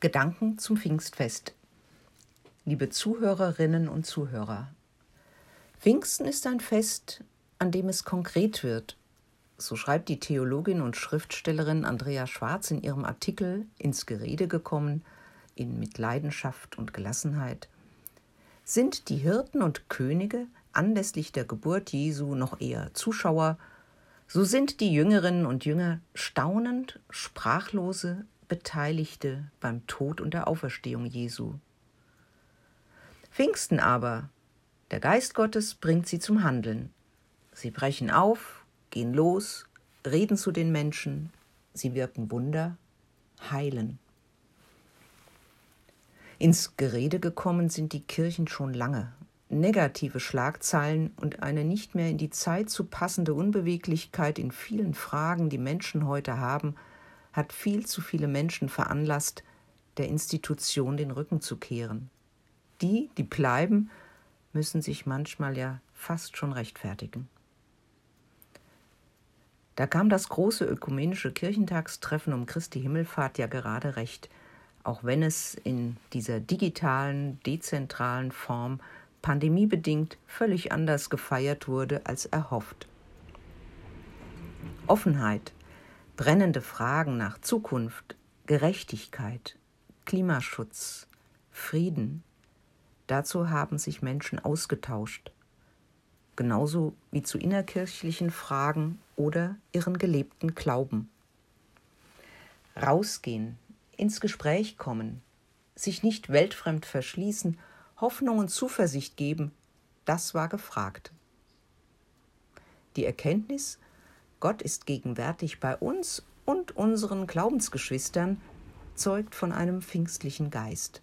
Gedanken zum Pfingstfest. Liebe Zuhörerinnen und Zuhörer, Pfingsten ist ein Fest, an dem es konkret wird. So schreibt die Theologin und Schriftstellerin Andrea Schwarz in ihrem Artikel Ins Gerede gekommen, in Mit Leidenschaft und Gelassenheit. Sind die Hirten und Könige anlässlich der Geburt Jesu noch eher Zuschauer, so sind die Jüngerinnen und Jünger staunend, sprachlose Beteiligte beim Tod und der Auferstehung Jesu. Pfingsten aber, der Geist Gottes bringt sie zum Handeln. Sie brechen auf, gehen los, reden zu den Menschen, sie wirken Wunder, heilen. Ins Gerede gekommen sind die Kirchen schon lange. Negative Schlagzeilen und eine nicht mehr in die Zeit zu passende Unbeweglichkeit in vielen Fragen, die Menschen heute haben, hat viel zu viele Menschen veranlasst, der Institution den Rücken zu kehren. Die, die bleiben, müssen sich manchmal ja fast schon rechtfertigen. Da kam das große ökumenische Kirchentagstreffen um Christi Himmelfahrt ja gerade recht, auch wenn es in dieser digitalen, dezentralen Form pandemiebedingt völlig anders gefeiert wurde als erhofft. Offenheit, brennende Fragen nach Zukunft, Gerechtigkeit, Klimaschutz, Frieden. Dazu haben sich Menschen ausgetauscht, genauso wie zu innerkirchlichen Fragen oder ihren gelebten Glauben. Rausgehen, ins Gespräch kommen, sich nicht weltfremd verschließen, Hoffnung und Zuversicht geben, das war gefragt. Die Erkenntnis, Gott ist gegenwärtig bei uns und unseren Glaubensgeschwistern, zeugt von einem pfingstlichen Geist.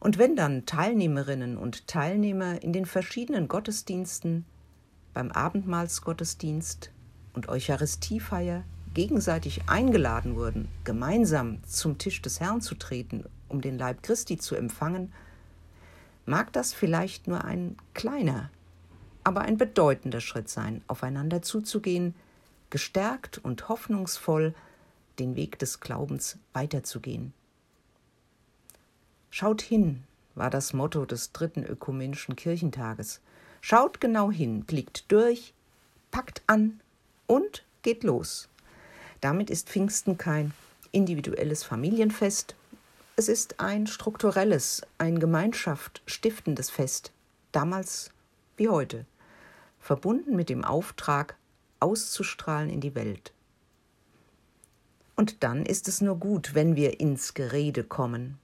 Und wenn dann Teilnehmerinnen und Teilnehmer in den verschiedenen Gottesdiensten, beim Abendmahlsgottesdienst und Eucharistiefeier gegenseitig eingeladen wurden, gemeinsam zum Tisch des Herrn zu treten, um den Leib Christi zu empfangen, mag das vielleicht nur ein kleiner, aber ein bedeutender Schritt sein, aufeinander zuzugehen, gestärkt und hoffnungsvoll den Weg des Glaubens weiterzugehen. Schaut hin, war das Motto des dritten ökumenischen Kirchentages. Schaut genau hin, blickt durch, packt an und geht los. Damit ist Pfingsten kein individuelles Familienfest, es ist ein strukturelles, ein Gemeinschaft stiftendes Fest, damals wie heute verbunden mit dem Auftrag, auszustrahlen in die Welt. Und dann ist es nur gut, wenn wir ins Gerede kommen.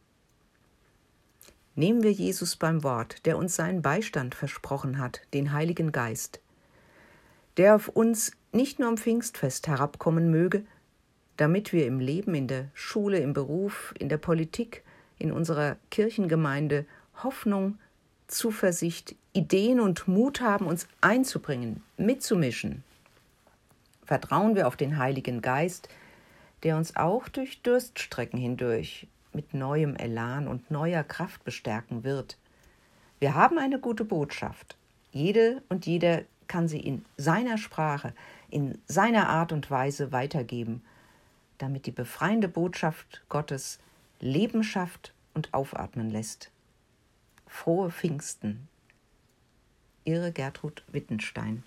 Nehmen wir Jesus beim Wort, der uns seinen Beistand versprochen hat, den Heiligen Geist, der auf uns nicht nur am Pfingstfest herabkommen möge, damit wir im Leben, in der Schule, im Beruf, in der Politik, in unserer Kirchengemeinde Hoffnung, Zuversicht, Ideen und Mut haben, uns einzubringen, mitzumischen. Vertrauen wir auf den Heiligen Geist, der uns auch durch Durststrecken hindurch mit neuem Elan und neuer Kraft bestärken wird. Wir haben eine gute Botschaft. Jede und jeder kann sie in seiner Sprache, in seiner Art und Weise weitergeben, damit die befreiende Botschaft Gottes Leben schafft und aufatmen lässt. Frohe Pfingsten. Ihre Gertrud Wittenstein.